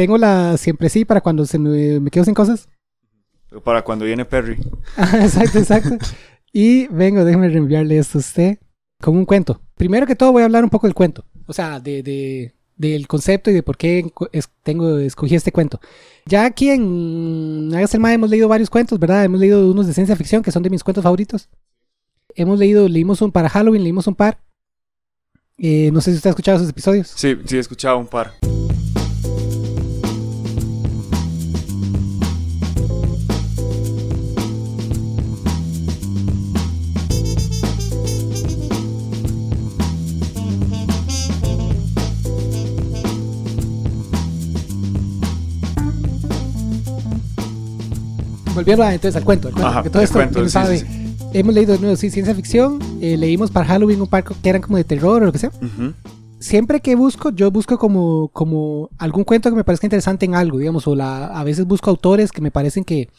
tengo la siempre sí para cuando se me, me quedo sin cosas. Para cuando viene Perry. Ah, exacto, exacto. Y vengo, déjeme reenviarle esto a usted como un cuento. Primero que todo voy a hablar un poco del cuento. O sea, de, de- del concepto y de por qué tengo, escogí este cuento. Ya aquí en Hágase el hemos leído varios cuentos, ¿verdad? Hemos leído unos de ciencia ficción que son de mis cuentos favoritos. Hemos leído, leímos un para Halloween, leímos un par. Eh, no sé si usted ha escuchado esos episodios. Sí, sí, he escuchado un par. Volviendo a- entonces al cuento, al cuento, Ajá, porque todo esto cuento, que sí, sabe. sí, Hemos leído de nuevo, sí, ciencia ficción. eh, leímos para Halloween un par que eran como de terror o lo que sea. Siempre que busco, yo busco como, como algún cuento que me parezca interesante en algo, digamos, o la, a veces busco autores que me parecen que,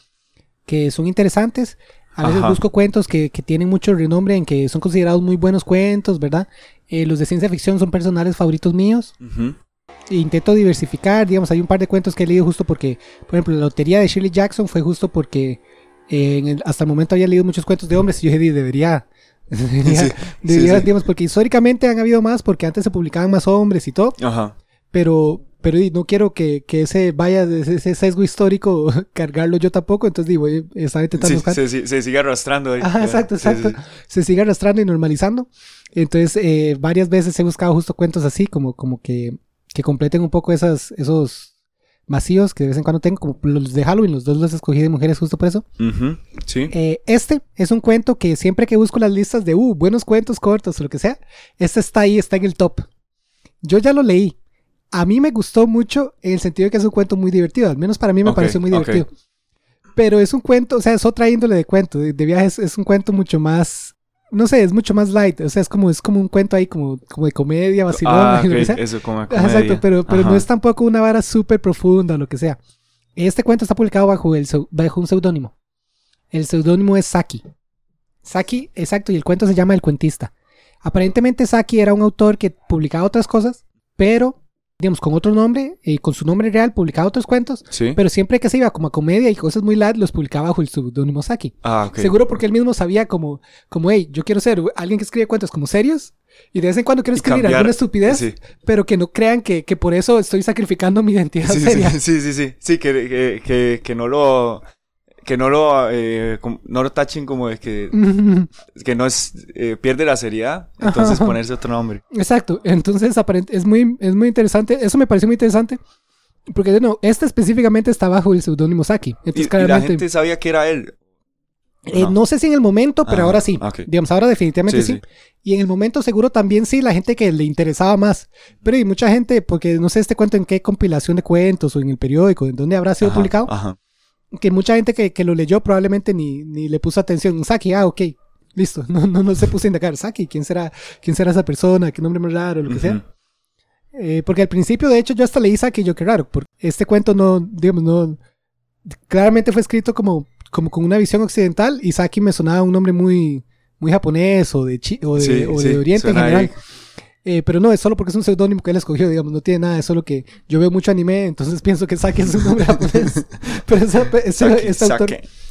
que son interesantes, a veces Ajá. busco cuentos que, que tienen mucho renombre en que son considerados muy buenos cuentos, ¿verdad? Eh, los de ciencia ficción son personales favoritos míos. E intento diversificar, digamos, hay un par de cuentos que he leído justo porque, por ejemplo, la lotería de Shirley Jackson fue justo porque eh, en el- hasta el momento había leído muchos cuentos de hombres y yo dije, debería... debería, Sí, debería, sí, sí. digamos, porque históricamente han habido más, porque antes se publicaban más hombres y todo, Ajá. pero pero no quiero que, que ese vaya de ese, sesgo histórico cargarlo yo tampoco entonces digo estaba intentando Sí, se, se- se sigue arrastrando ahí. Ajá, exacto exacto sí, sí. se sigue arrastrando y normalizando entonces eh, varias veces he buscado justo cuentos así como como que que completen un poco esas esos vacíos que de vez en cuando tengo como los de Halloween los dos los escogí de mujeres justo por eso Sí. eh, este es un cuento que siempre que busco las listas de uh, buenos cuentos cortos o lo que sea, este está ahí, está en el top. Yo ya lo leí. A mí me gustó mucho en el sentido de que es un cuento muy divertido. Al menos para mí me pareció muy divertido. Pero es un cuento, o sea, es otra índole de cuento. De, de viajes es un cuento mucho más. No sé, es mucho más light. O sea, es como, es como un cuento ahí como, como de comedia, vacilón, Ah, y lo que ok, sea. Eso como Ajá, comedia. Exacto, pero, pero no es tampoco una vara súper profunda o lo que sea. Este cuento está publicado bajo, el, bajo un seudónimo. El seudónimo es Saki. Saki, exacto, y el cuento se llama El Cuentista. Aparentemente Saki era un autor que publicaba otras cosas, pero, digamos, con otro nombre, y con su nombre real, publicaba otros cuentos, Sí. pero siempre que se iba como a comedia y cosas muy light, los publicaba bajo el seudónimo Saki. Ah, ok. Seguro porque él mismo sabía como, como, hey, yo quiero ser alguien que escribe cuentos como serios, y de vez en cuando quiero escribir cambiar- alguna estupidez, Sí. pero que no crean que, que por eso estoy sacrificando mi identidad Sí, seria. sí, sí, sí, sí, sí, que, que, que no lo, que no lo, eh, no lo tachen como de que, que no es, eh, pierde la seriedad, entonces Ajá. ponerse otro nombre. Exacto. Entonces, aparent- es muy, es muy interesante. Eso me pareció muy interesante. Porque, no, este específicamente está bajo el seudónimo Saki. Y, Entonces, y la claramente. gente sabía que era él. eh, no. no sé si en el momento, pero Ah, ahora sí. ok. Digamos, ahora definitivamente sí, Sí, sí. Y en el momento seguro también sí, la gente que le interesaba más. Pero y mucha gente, porque no sé este cuento en qué compilación de cuentos o en el periódico, en dónde habrá sido Ajá, publicado. Ajá. Que mucha gente que, que lo leyó probablemente ni, ni le puso atención. Saki, ah, ok, listo. No, no, no se puso a indagar. Saki, ¿quién será, quién será esa persona? ¿Qué nombre más raro? Lo que sea. Eh, porque al principio, de hecho, yo hasta leí Saki y yo, qué raro. Porque este cuento no, digamos, no. Claramente fue escrito como, como con una visión occidental y Saki me sonaba un nombre muy, muy japonés o de, chi- o de, Sí, o de sí, Oriente en general. ahí. Eh, pero no, es solo porque es un seudónimo que él escogió, digamos, no tiene nada, es solo que yo veo mucho anime, entonces pienso que Saki es un nombre japonés. pero ese, autor,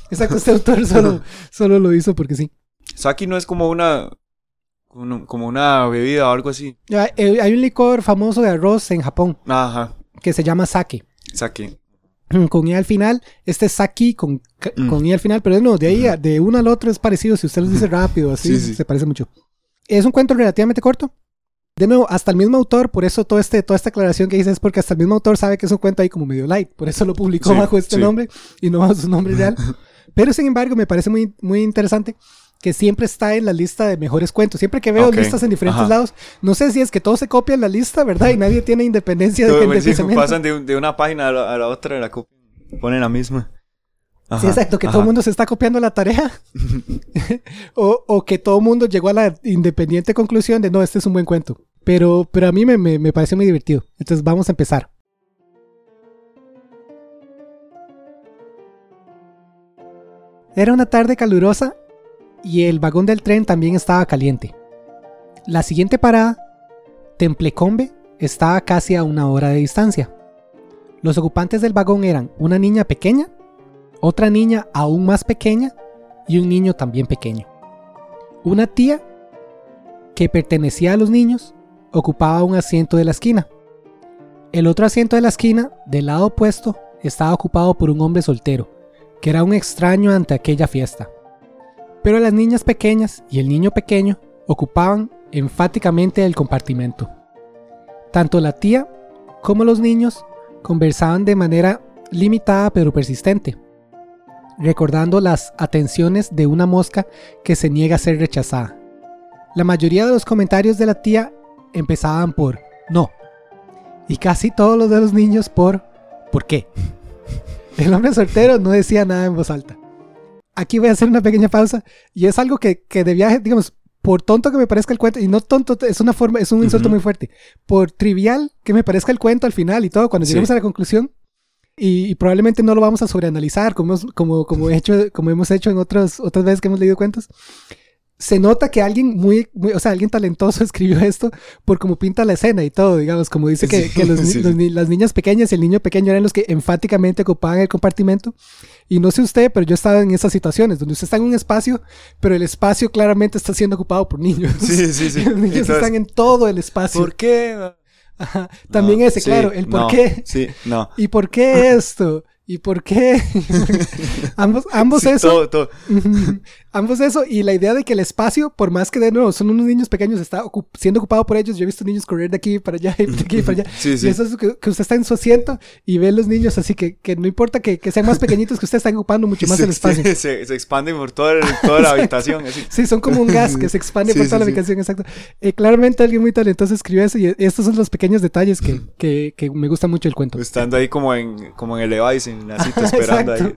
exacto, este autor solo, solo lo hizo porque sí. Sake no es como una, como una bebida o algo así. Eh, Hay un licor famoso de arroz en Japón Ajá. que se llama sake. Sake. Con i al final, este es saki con, Mm. con i al final, pero no, de ahí a- de uno al otro es parecido. Si usted lo dice rápido, así Sí, sí. se parece mucho. Es un cuento relativamente corto. De nuevo, hasta el mismo autor, por eso todo este, toda esta aclaración que hice es porque hasta el mismo autor sabe que es un cuento ahí como medio light, por eso lo publicó Sí, bajo este sí. nombre y no bajo su nombre real. Pero sin embargo, me parece muy, muy interesante que siempre está en la lista de mejores cuentos. Siempre que veo Ok, listas en diferentes ajá. lados, no sé si es que todos se copian la lista, ¿verdad? Y nadie tiene independencia de, de sí, pasan de, de una página a la, a la otra la copian. Ponen la misma. Sí, exacto, que todo el mundo se está copiando la tarea. o, o que todo el mundo llegó a la independiente conclusión de no, este es un buen cuento. Pero, pero a mí me, me, me pareció muy divertido. Entonces vamos a empezar. Era una tarde calurosa y el vagón del tren también estaba caliente. La siguiente parada, Templecombe, estaba casi a una hora de distancia. Los ocupantes del vagón eran una niña pequeña, otra niña aún más pequeña y un niño también pequeño. Una tía que pertenecía a los niños ocupaba un asiento de la esquina. El otro asiento de la esquina, del lado opuesto, estaba ocupado por un hombre soltero, que era un extraño ante aquella fiesta. Pero las niñas pequeñas y el niño pequeño ocupaban enfáticamente el compartimento. Tanto la tía como los niños conversaban de manera limitada pero persistente, recordando las atenciones de una mosca que se niega a ser rechazada. La mayoría de los comentarios de la tía empezaban por no, y casi todos los de los niños por ¿por qué? El hombre soltero no decía nada en voz alta. Aquí voy a hacer una pequeña pausa y es algo que, que de viaje, digamos, por tonto que me parezca el cuento, y no tonto, es una forma, es un insulto muy fuerte, por trivial que me parezca el cuento al final y todo, cuando lleguemos a la conclusión, y, probablemente no lo vamos a sobreanalizar como, como, como, hecho, como hemos hecho en otras, otras veces que hemos leído cuentos, se nota que alguien muy, o sea, alguien talentoso escribió esto por cómo pinta la escena y todo, digamos, como dice que, las niñas pequeñas y el niño pequeño eran los que enfáticamente ocupaban el compartimento. Y no sé usted, pero yo estaba en esas situaciones donde usted está en un espacio, pero el espacio claramente está siendo ocupado por niños. Sí, sí, sí. los niños están en todo el espacio. ¿Por qué? También ese, claro, el por qué. Sí, no. ¿Y por qué esto? ¿Y por qué? ambos ambos eso. Ambos eso. Y la idea de que el espacio, por más que de nuevo son unos niños pequeños, está siendo ocupado por ellos. Yo he visto niños correr de aquí para allá y de aquí para allá. Y eso es que, usted está en su asiento y ve los niños así que, que no importa que, que, sean más pequeñitos que usted están ocupando mucho más el espacio. Se, se, expanden por toda, toda la habitación. Sí, son como un gas que se expande por toda la habitación, exacto. Eh, claramente alguien muy talentoso escribió eso y estos son los pequeños detalles que, que, que me gusta mucho el cuento. Estando ahí como en, como en el Levi's, esperando ahí.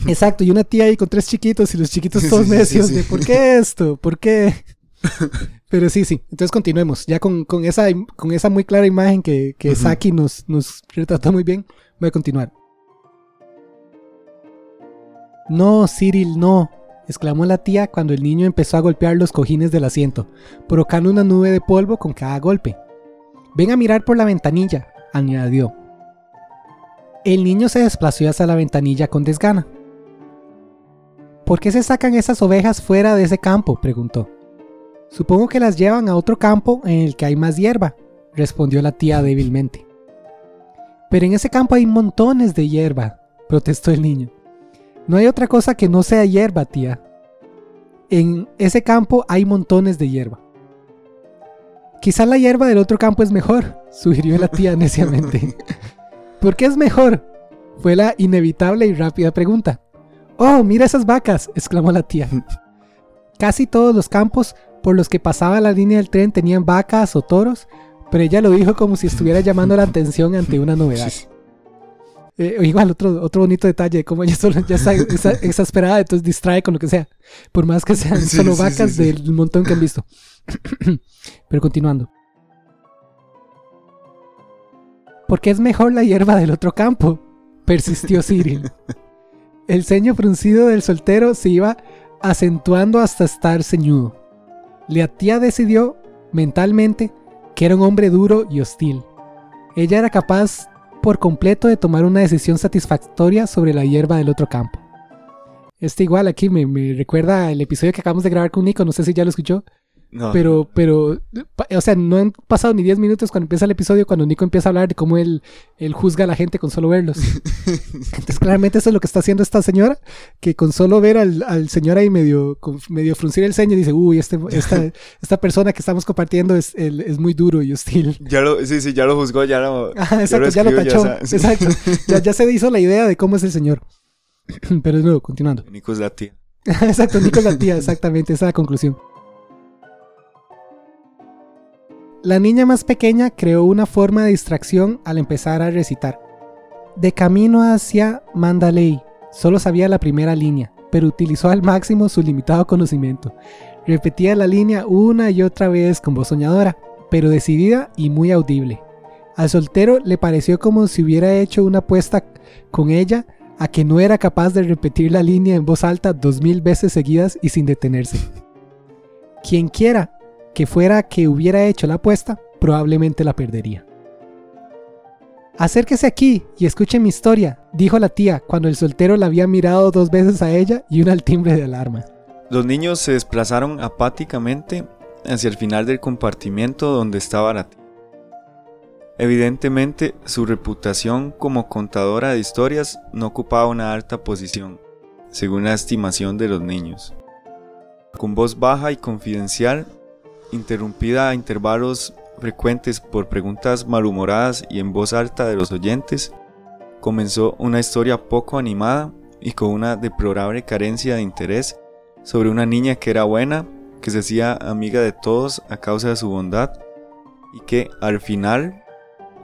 Exacto, y una tía ahí con tres chiquitos y los chiquitos todos necios de ¿por qué esto? ¿Por qué? Pero sí, sí. Entonces continuemos. Ya con, con, esa, con esa muy clara imagen que, que Saki nos, nos retrató muy bien, voy a continuar. No, Cyril, no, exclamó la tía cuando el niño empezó a golpear los cojines del asiento, provocando una nube de polvo con cada golpe. Ven a mirar por la ventanilla, añadió. El niño se desplazó hacia la ventanilla con desgana. ¿Por qué se sacan esas ovejas fuera de ese campo? preguntó. Supongo que las llevan a otro campo en el que hay más hierba, respondió la tía débilmente. Pero en ese campo hay montones de hierba, protestó el niño. No hay otra cosa que no sea hierba, tía. En ese campo hay montones de hierba. Quizá la hierba del otro campo es mejor, sugirió la tía neciamente. ¿Por qué es mejor? Fue la inevitable y rápida pregunta. ¡Oh, mira esas vacas! exclamó la tía. Casi todos los campos por los que pasaba la línea del tren tenían vacas o toros, pero ella lo dijo como si estuviera llamando la atención ante una novedad. Eh, igual, otro, otro bonito detalle, como ella solo ya está exasperada, entonces distrae con lo que sea, por más que sean solo vacas del montón que han visto. pero continuando. porque es mejor la hierba del otro campo, persistió Cyril. El ceño fruncido del soltero se iba acentuando hasta estar ceñudo. La tía decidió, mentalmente, que era un hombre duro y hostil. Ella era capaz por completo de tomar una decisión satisfactoria sobre la hierba del otro campo. Este igual aquí me, me recuerda el episodio que acabamos de grabar con Nico, no sé si ya lo escuchó, pero, pero, o sea, no han pasado ni 10 minutos cuando empieza el episodio, cuando Nico empieza a hablar de cómo él, él juzga a la gente con solo verlos. Entonces, claramente eso es lo que está haciendo esta señora, que con solo ver al, al señor ahí medio, medio fruncir el ceño, dice, uy, este, esta, esta persona que estamos compartiendo es, es muy duro y hostil. Ya lo, sí, sí, ya lo juzgó, ya lo... exacto, ya lo, tachó. Exacto, ya, ya se hizo la idea de cómo es el señor. Pero de nuevo, continuando. Nico es la tía. exacto, Nico es la tía, exactamente, esa es la conclusión. La niña más pequeña creó una forma de distracción al empezar a recitar. De camino hacia Mandalay, solo sabía la primera línea, pero utilizó al máximo su limitado conocimiento. Repetía la línea una y otra vez con voz soñadora, pero decidida y muy audible. Al soltero le pareció como si hubiera hecho una apuesta con ella a que no era capaz de repetir la línea en voz alta dos mil veces seguidas y sin detenerse. Quien quiera que fuera que hubiera hecho la apuesta, probablemente la perdería. Acérquese aquí y escuche mi historia, dijo la tía cuando el soltero la había mirado dos veces a ella y una al timbre de alarma. Los niños se desplazaron apáticamente hacia el final del compartimiento donde estaba la tía. Evidentemente, su reputación como contadora de historias no ocupaba una alta posición, según la estimación de los niños. Con voz baja y confidencial, interrumpida a intervalos frecuentes por preguntas malhumoradas y en voz alta de los oyentes, comenzó una historia poco animada y con una deplorable carencia de interés sobre una niña que era buena, que se hacía amiga de todos a causa de su bondad y que al final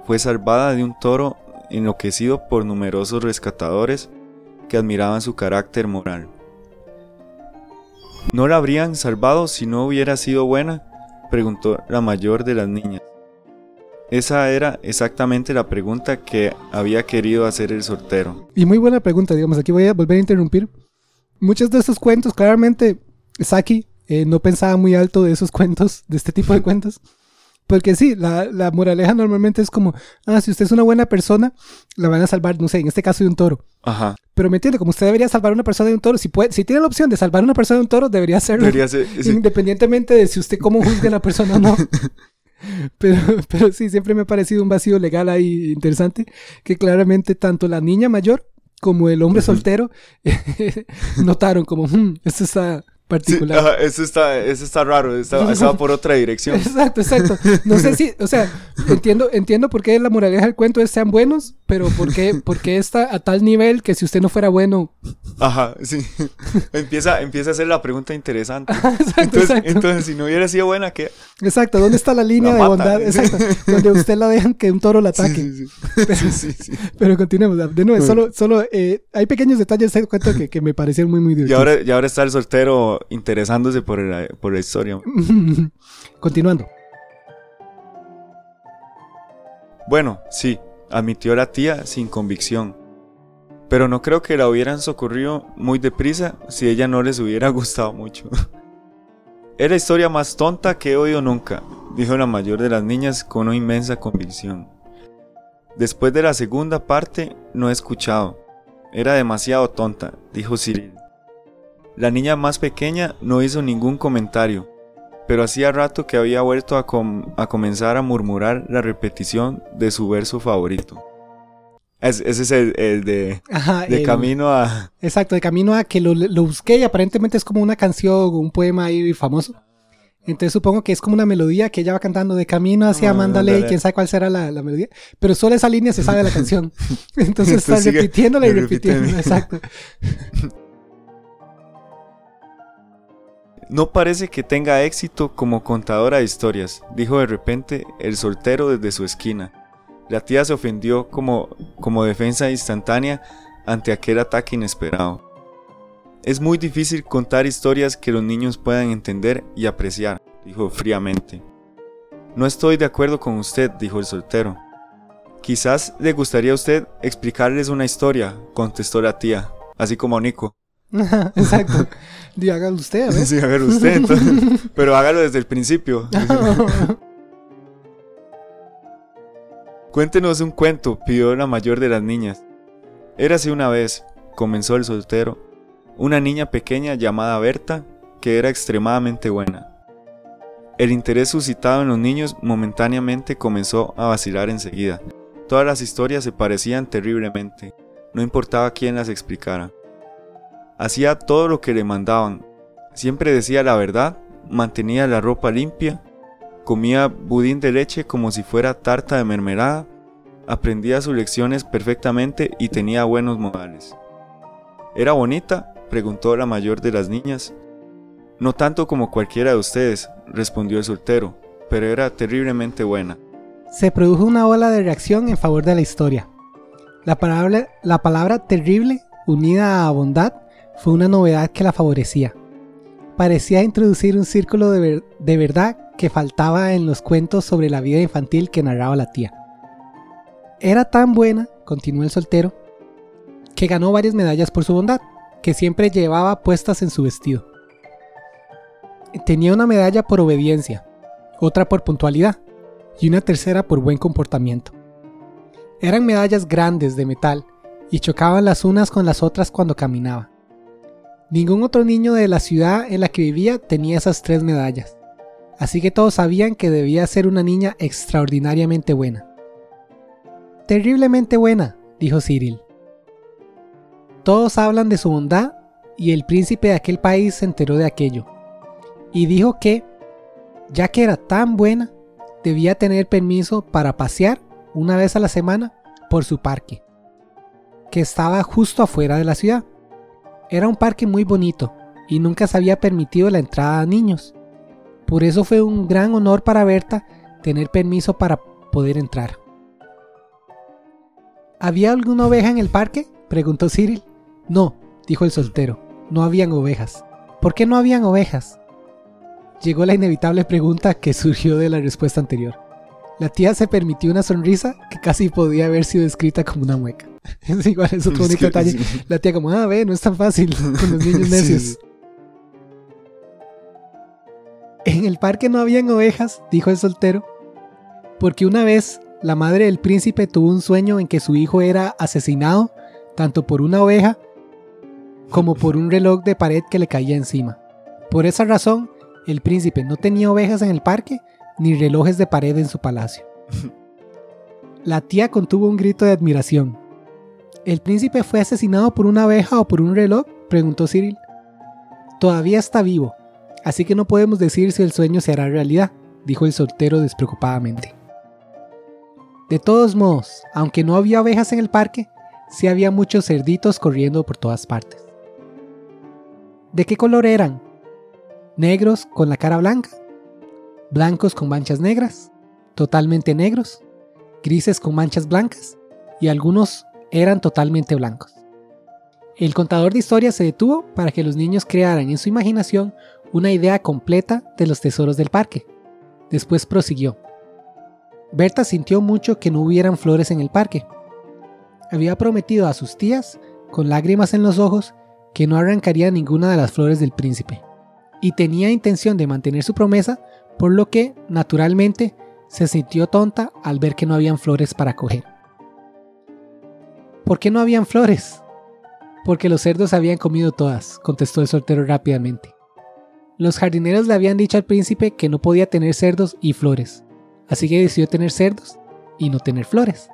fue salvada de un toro enloquecido por numerosos rescatadores que admiraban su carácter moral. ¿No la habrían salvado si no hubiera sido buena? Preguntó la mayor de las niñas. Esa era exactamente la pregunta que había querido hacer el sortero. Y muy buena pregunta, digamos, aquí voy a volver a interrumpir. Muchos de estos cuentos, claramente, Saki eh, no pensaba muy alto de esos cuentos, de este tipo de cuentos. Porque sí, la, la, moraleja normalmente es como, ah, si usted es una buena persona, la van a salvar, no sé, en este caso de un toro. Ajá. Pero me entiende, como usted debería salvar a una persona de un toro, si, puede, si tiene la opción de salvar a una persona de un toro, debería hacerlo. Debería ser, sí. Independientemente de si usted cómo juzgue a la persona o no. Pero, pero sí, siempre me ha parecido un vacío legal ahí interesante, que claramente tanto la niña mayor como el hombre soltero notaron como, hmm, esto está particular. Sí, ajá, eso, está, eso está raro, está, está por otra dirección. Exacto, exacto. No sé si, o sea, entiendo, entiendo por qué la moraleja del cuento es sean buenos, pero por qué, por qué está a tal nivel que si usted no fuera bueno. Ajá, sí. empieza, empieza a hacer la pregunta interesante. Exacto, entonces, exacto. entonces, si no hubiera sido buena, ¿qué? Exacto, ¿dónde está la línea La de bondad? Exacto, donde usted la dejan que un toro la ataque. Sí, sí, sí. Pero continuemos. De nuevo, solo, solo eh, hay pequeños detalles cuento que, que me parecieron muy, muy Y divertidos. ahora, y ahora está el soltero interesándose por la, por la historia. Continuando. Bueno, sí, admitió la tía sin convicción. Pero no creo que la hubieran socorrido muy deprisa si ella no les hubiera gustado mucho. Es la historia más tonta que he oído nunca, dijo la mayor de las niñas con una inmensa convicción. Después de la segunda parte no he escuchado. Era demasiado tonta, dijo Cyril. La niña más pequeña no hizo ningún comentario, pero hacía rato que había vuelto a, com- a comenzar a murmurar la repetición de su verso favorito. Es- ese es el, el de, Ajá, de el- camino a... Exacto, de camino a que lo, lo busqué y aparentemente es como una canción un poema ahí famoso. Entonces supongo que es como una melodía que ella va cantando de camino hacia Ah, Mandalay, Mandalay. quién sabe cuál será la, la melodía, pero solo esa línea se sabe de la canción. Entonces está Entonces repitiéndola y repitiendo, repitiendo. exacto. No parece que tenga éxito como contadora de historias, dijo de repente el soltero desde su esquina. La tía se ofendió como, como defensa instantánea ante aquel ataque inesperado. Es muy difícil contar historias que los niños puedan entender y apreciar, dijo fríamente. No estoy de acuerdo con usted, dijo el soltero. Quizás le gustaría a usted explicarles una historia, contestó la tía, así como a Nico. exacto. Digo, hágalo usted. Sí, hágalo usted, entonces. pero hágalo desde el principio. Cuéntenos un cuento, pidió la mayor de las niñas. Érase una vez, comenzó el soltero, una niña pequeña llamada Berta, que era extremadamente buena. El interés suscitado en los niños momentáneamente comenzó a vacilar enseguida. Todas las historias se parecían terriblemente, no importaba quién las explicara. Hacía todo lo que le mandaban, siempre decía la verdad, mantenía la ropa limpia, comía budín de leche como si fuera tarta de mermelada, aprendía sus lecciones perfectamente y tenía buenos modales. ¿Era bonita? preguntó la mayor de las niñas. No tanto como cualquiera de ustedes, respondió el soltero, pero era terriblemente buena. Se produjo una ola de reacción en favor de la historia. La palabra, la palabra terrible, unida a bondad, fue una novedad que la favorecía. Parecía introducir un círculo de, de verdad que faltaba en los cuentos sobre la vida infantil que narraba la tía. Era tan buena, continuó el soltero, que ganó varias medallas por su bondad, que siempre llevaba puestas en su vestido. Tenía una medalla por obediencia, otra por puntualidad y una tercera por buen comportamiento. Eran medallas grandes de metal y chocaban las unas con las otras cuando caminaba. Ningún otro niño de la ciudad en la que vivía tenía esas tres medallas, así que todos sabían que debía ser una niña extraordinariamente buena. Terriblemente buena, dijo Cyril. Todos hablan de su bondad y el príncipe de aquel país se enteró de aquello y dijo que, ya que era tan buena, debía tener permiso para pasear una vez a la semana por su parque, que estaba justo afuera de la ciudad. Era un parque muy bonito y nunca se había permitido la entrada a niños. Por eso fue un gran honor para Berta tener permiso para poder entrar. ¿Había alguna oveja en el parque? preguntó Cyril. No, dijo el soltero, no habían ovejas. ¿Por qué no habían ovejas? Llegó la inevitable pregunta que surgió de la respuesta anterior. La tía se permitió una sonrisa que casi podía haber sido escrita como una mueca. Es igual, es otro bonito detalle. La tía como, ah, ve, no es tan fácil con los niños necios. En el parque no habían ovejas, dijo el soltero, porque una vez la madre del príncipe tuvo un sueño en que su hijo era asesinado tanto por una oveja como por un reloj de pared que le caía encima. Por esa razón, el príncipe no tenía ovejas en el parque ni relojes de pared en su palacio. La tía contuvo un grito de admiración. ¿El príncipe fue asesinado por una abeja o por un reloj? preguntó Cyril. Todavía está vivo, así que no podemos decir si el sueño se hará realidad, dijo el soltero despreocupadamente. De todos modos, aunque no había abejas en el parque, sí había muchos cerditos corriendo por todas partes. ¿De qué color eran? ¿Negros con la cara blanca? Blancos con manchas negras, totalmente negros, grises con manchas blancas y algunos eran totalmente blancos. El contador de historias se detuvo para que los niños crearan en su imaginación una idea completa de los tesoros del parque. Después prosiguió. Berta sintió mucho que no hubieran flores en el parque. Había prometido a sus tías, con lágrimas en los ojos, que no arrancaría ninguna de las flores del príncipe, y tenía intención de mantener su promesa por lo que, naturalmente, se sintió tonta al ver que no habían flores para coger. ¿Por qué no habían flores? Porque los cerdos habían comido todas, contestó el soltero rápidamente. Los jardineros le habían dicho al príncipe que no podía tener cerdos y flores, así que decidió tener cerdos y no tener flores.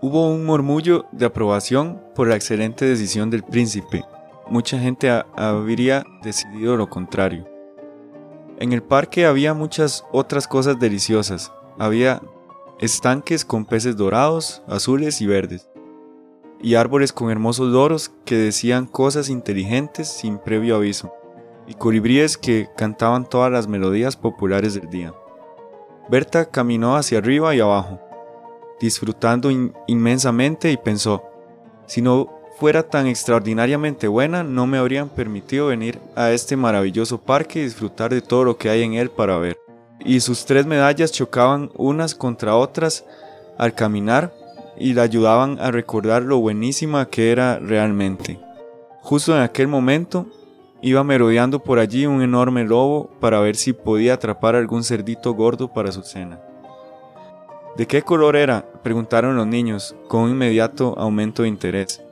Hubo un murmullo de aprobación por la excelente decisión del príncipe. Mucha gente habría decidido lo contrario. En el parque había muchas otras cosas deliciosas. Había estanques con peces dorados, azules y verdes, y árboles con hermosos loros que decían cosas inteligentes sin previo aviso, y colibríes que cantaban todas las melodías populares del día. Berta caminó hacia arriba y abajo, disfrutando inmensamente y pensó, si no fuera tan extraordinariamente buena, no me habrían permitido venir a este maravilloso parque y disfrutar de todo lo que hay en él para ver. Y sus tres medallas chocaban unas contra otras al caminar y la ayudaban a recordar lo buenísima que era realmente. Justo en aquel momento, iba merodeando por allí un enorme lobo para ver si podía atrapar algún cerdito gordo para su cena. ¿De qué color era? preguntaron los niños, con un inmediato aumento de interés.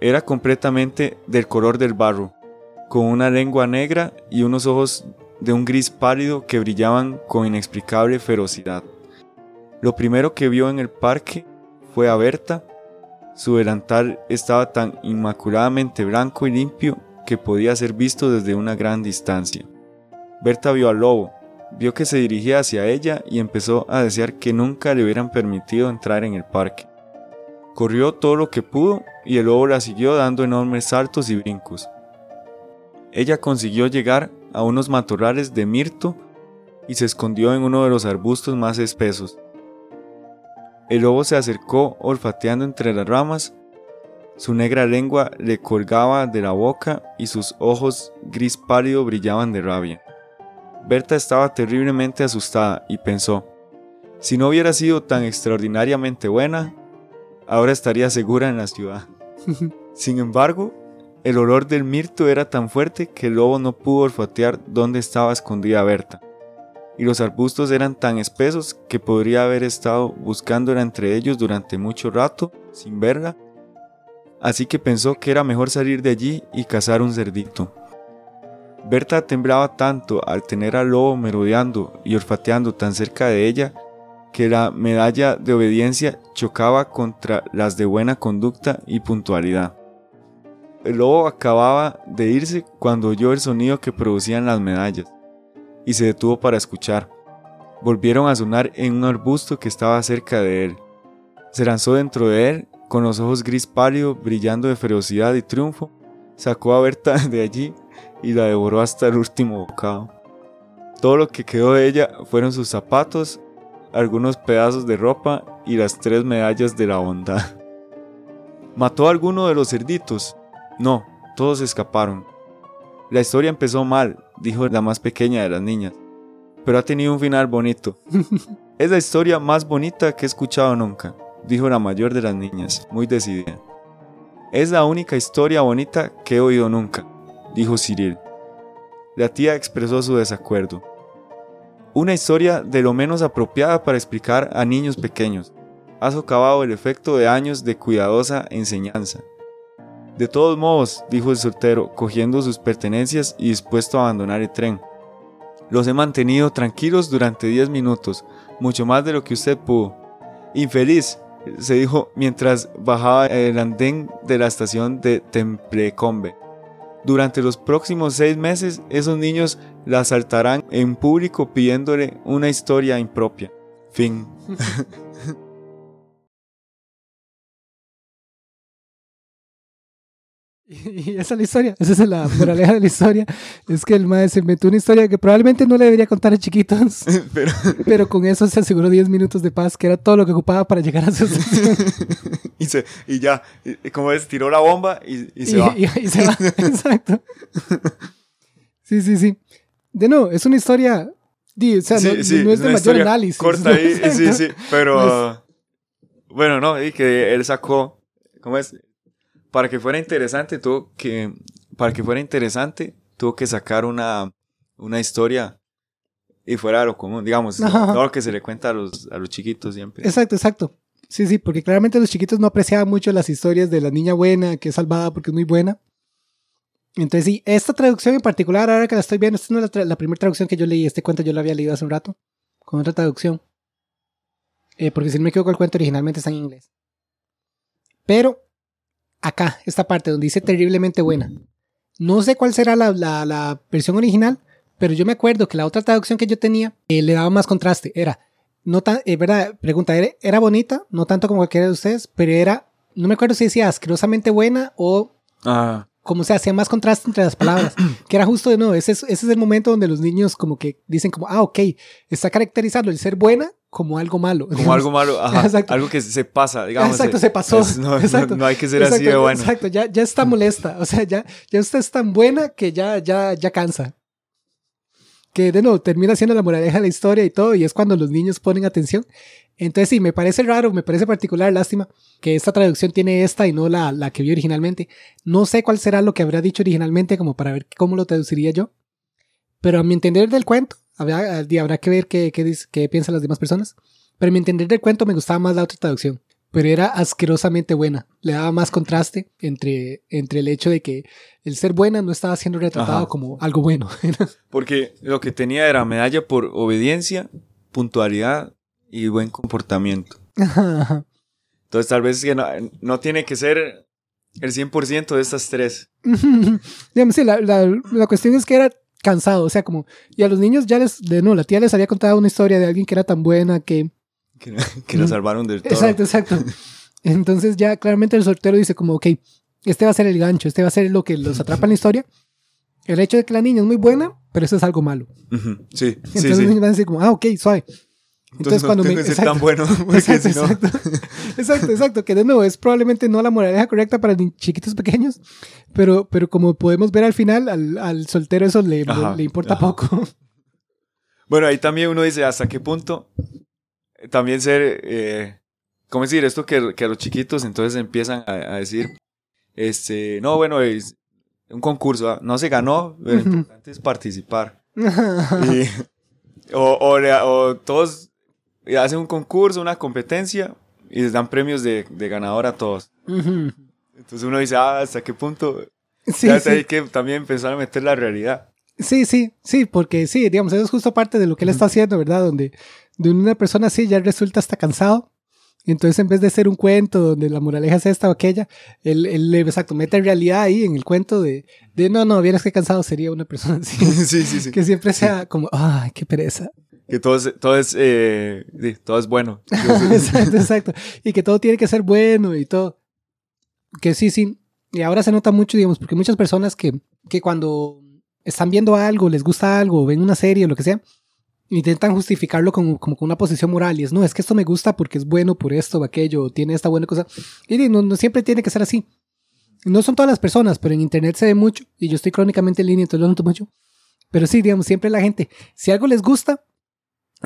Era completamente del color del barro, con una lengua negra y unos ojos de un gris pálido que brillaban con inexplicable ferocidad. Lo primero que vio en el parque fue a Berta. Su delantal estaba tan inmaculadamente blanco y limpio que podía ser visto desde una gran distancia. Berta vio al lobo, vio que se dirigía hacia ella y empezó a desear que nunca le hubieran permitido entrar en el parque. Corrió todo lo que pudo y el lobo la siguió dando enormes saltos y brincos. Ella consiguió llegar a unos matorrales de mirto y se escondió en uno de los arbustos más espesos. El lobo se acercó olfateando entre las ramas, su negra lengua le colgaba de la boca y sus ojos gris pálido brillaban de rabia. Berta estaba terriblemente asustada y pensó, si no hubiera sido tan extraordinariamente buena, ahora estaría segura en la ciudad. Sin embargo, el olor del mirto era tan fuerte que el lobo no pudo olfatear dónde estaba escondida Berta. y los arbustos eran tan espesos que podría haber estado buscándola entre ellos durante mucho rato sin verla, así que pensó que era mejor salir de allí y cazar un cerdito. Berta temblaba tanto al tener al lobo merodeando y olfateando tan cerca de ella que la medalla de obediencia chocaba contra las de buena conducta y puntualidad. El lobo acababa de irse cuando oyó el sonido que producían las medallas y se detuvo para escuchar. Volvieron a sonar en un arbusto que estaba cerca de él. Se lanzó dentro de él, con los ojos gris pálido brillando de ferocidad y triunfo, sacó a Berta de allí y la devoró hasta el último bocado. Todo lo que quedó de ella fueron sus zapatos, algunos pedazos de ropa y las tres medallas de la bondad. ¿Mató a alguno de los cerditos? No, todos escaparon. La historia empezó mal, dijo la más pequeña de las niñas, pero ha tenido un final bonito. es la historia más bonita que he escuchado nunca, dijo la mayor de las niñas, muy decidida. Es la única historia bonita que he oído nunca, dijo Cyril. La tía expresó su desacuerdo. Una historia de lo menos apropiada para explicar a niños pequeños. Ha socavado el efecto de años de cuidadosa enseñanza. De todos modos, dijo el soltero, cogiendo sus pertenencias y dispuesto a abandonar el tren. Los he mantenido tranquilos durante diez minutos, mucho más de lo que usted pudo. Infeliz, se dijo mientras bajaba el andén de la estación de Templecombe. Durante los próximos seis meses, esos niños la asaltarán en público pidiéndole una historia impropia. Fin. Y esa es la historia, esa es la moraleja de la historia. Es que el maestro se inventó una historia que probablemente no le debería contar a chiquitos, pero, pero con eso se aseguró 10 minutos de paz, que era todo lo que ocupaba para llegar a su y, se, y ya, como es, tiró la bomba y, y se va. Y, se va, exacto. Sí, sí, sí. De nuevo, es una historia, o sea, no, es de mayor análisis. Corta ahí, sí, sí, pero... bueno, no, y que él sacó, ¿cómo es? para que fuera interesante, tuvo que, para que fuera interesante, tuvo que sacar una, una historia y fuera de lo común, digamos, todo lo que se le cuenta a los, a los chiquitos siempre. Exacto, exacto. Sí, sí, porque claramente los chiquitos no apreciaban mucho las historias de la niña buena, que es salvada porque es muy buena. Entonces, sí, esta traducción en particular, ahora que la estoy viendo, esta no es la, la primera traducción que yo leí, este cuento yo lo había leído hace un rato, con otra traducción. Eh, porque si no me equivoco, el cuento originalmente está en inglés. Pero acá, esta parte donde dice terriblemente buena. No sé cuál será la, la, versión original, pero yo me acuerdo que la otra traducción que yo tenía eh, le daba más contraste. Era, no tan, eh, verdad, pregunta, ¿era, bonita? No tanto como cualquiera de ustedes, pero era, no me acuerdo si decía asquerosamente buena o ah. Como se hacía más contraste entre las palabras. que era justo de nuevo, ese ese es el momento donde los niños como que dicen como, ah, ok, está caracterizando el ser buena como algo malo. Como algo malo, ajá, algo que se pasa, digamos. Exacto, se pasó. no, exacto. No, hay que ser así de bueno. Exacto, ya, ya está molesta, o sea, ya, ya usted es tan buena que ya, ya, ya cansa. Que de nuevo termina siendo la moraleja de la historia y todo, y es cuando los niños ponen atención. Entonces sí, me parece raro, me parece particular, lástima, que esta traducción tiene esta y no la, la que vi originalmente. No sé cuál será lo que habría dicho originalmente como para ver cómo lo traduciría yo. Pero a mi entender del cuento, Habrá, habrá que ver qué, qué, qué, piensan las demás personas. Pero a mi entender del cuento me gustaba más la otra traducción. Pero era asquerosamente buena. Le daba más contraste entre, entre el hecho de que el ser buena no estaba siendo retratado como algo bueno. Porque lo que tenía era medalla por obediencia, puntualidad y buen comportamiento. Entonces tal vez que no, no tiene que ser el 100% de estas tres. Digamos, sí, la, la, la, cuestión es que era cansado, o sea, como, y a los niños ya les, de no, la tía les había contado una historia de alguien que era tan buena que... Que, que la salvaron del todo. Exacto, exacto. Entonces ya claramente el soltero dice como, ok, este va a ser el gancho, este va a ser lo que los atrapa en la historia. El hecho de que la niña es muy buena, pero eso es algo malo. Sí, Entonces los niños van a decir como, ah, ok, suave. Entonces, cuando me. Exacto, tan bueno. Exacto, exacto, exacto, Que de nuevo es probablemente no la moraleja correcta para chiquitos pequeños, pero, pero como podemos ver al final, al, al soltero eso le, le importa poco. Bueno, ahí también uno dice hasta qué punto también ser. Eh, ¿Cómo decir? Esto que, que, a los chiquitos entonces empiezan a, a, decir: este, No, bueno, es un concurso, ah, no se ganó, lo importante es participar. y O, o, todos hacen un concurso, una competencia y les dan premios de, de ganador a todos. Entonces uno dice, ah, ¿hasta qué punto? Sí, ya sí. hay que también empezar a meter la realidad. Sí, sí, sí, porque sí, digamos, eso es justo parte de lo que él está haciendo, ¿verdad? Donde de una persona así ya resulta hasta cansado. Y entonces, en vez de ser un cuento donde la moraleja es esta o aquella, él, él exacto, mete realidad ahí en el cuento de, de no, no, vieras que cansado sería una persona así. sí, sí, sí. que siempre sea como, ay, qué pereza. Que todo es, todo es, eh, sí, todo es bueno. exacto, exacto. Y que todo tiene que ser bueno y todo. Que sí, sí. Y ahora se nota mucho, digamos, porque muchas personas que, que cuando están viendo algo, les gusta algo, ven una serie o lo que sea, intentan justificarlo como, como con una posición moral. Y es, no, es que esto me gusta porque es bueno por esto o aquello, tiene esta buena cosa. Y no, no siempre tiene que ser así. No son todas las personas, pero en internet se ve mucho. Y yo estoy crónicamente en línea, entonces lo noto mucho. Pero sí, digamos, siempre la gente, si algo les gusta,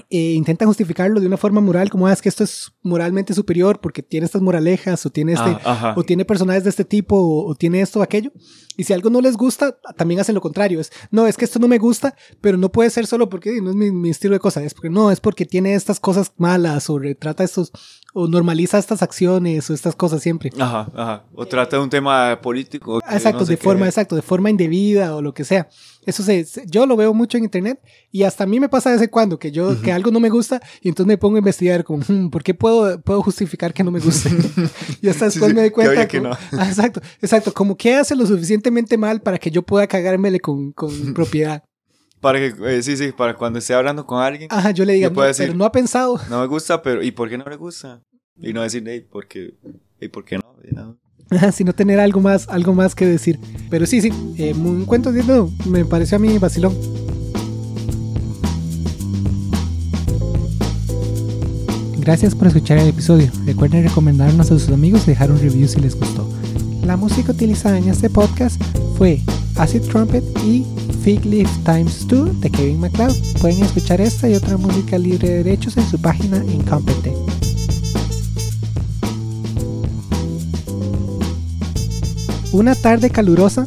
eh, intentan justificarlo de una forma moral, como "Ah, es que esto es moralmente superior porque tiene estas moralejas o tiene este, Ah, o tiene personajes de este tipo o, o tiene esto o aquello. Y si algo no les gusta, también hacen lo contrario. Es, no, es que esto no me gusta, pero no puede ser solo porque no es mi, mi estilo de cosa. Es porque no, es porque tiene estas cosas malas o retrata estos, o normaliza estas acciones o estas cosas siempre. Ajá, ajá. O trata de un tema político. Exacto, no sé de forma, exacto, de forma indebida o lo que sea. Eso se, yo lo veo mucho en internet y hasta a mí me pasa de vez en cuando que yo, que algo no me gusta y entonces me pongo a investigar como, "Hmm, ¿por qué puedo, puedo justificar que no me guste? y hasta Sí, después sí, me doy que cuenta. que como- no. Ah, exacto, exacto, como que hace lo suficientemente mal para que yo pueda cagármele con, con propiedad. Para que, eh, sí, sí, para cuando esté hablando con alguien, Ajá, yo le diga, puedo "No, decir- pero no ha pensado. no me gusta, pero ¿y por qué no le gusta? Y no decir, hey, ¿por qué? ¿Y por qué no? Y no. Ajá, sino tener algo más, algo más que decir. Pero sí, sí, eh, un cuento de no, me pareció a mí vacilón. Gracias por escuchar el episodio. Recuerden recomendarnos a sus amigos y dejar un review si les gustó. La música utilizada en este podcast fue Acid Trumpet y Fig Leaf Times 2 de Kevin MacLeod. Pueden escuchar esta y otra música libre de derechos en su página Incompetech. Una tarde calurosa.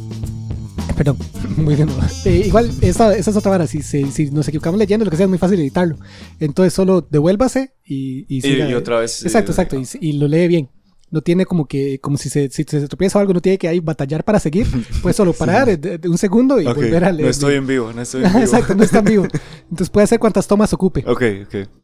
eh, Perdón, muy de nuevo. Eh, igual, esa, esa es otra vara. Si, se- si nos equivocamos leyendo, lo que sea, es muy fácil editarlo. Entonces, solo devuélvase y, y, Y, siga- y otra vez. Exacto, eh, exacto. Y, y lo lee bien. No tiene como que, como si se, si se tropieza o algo, no tiene que ahí batallar para seguir. Pues solo parar de, de- de un segundo y ok, volver a leer. No estoy en vivo, no estoy en vivo. exacto, no está en vivo. Entonces puede hacer cuantas tomas ocupe. Ok, ok.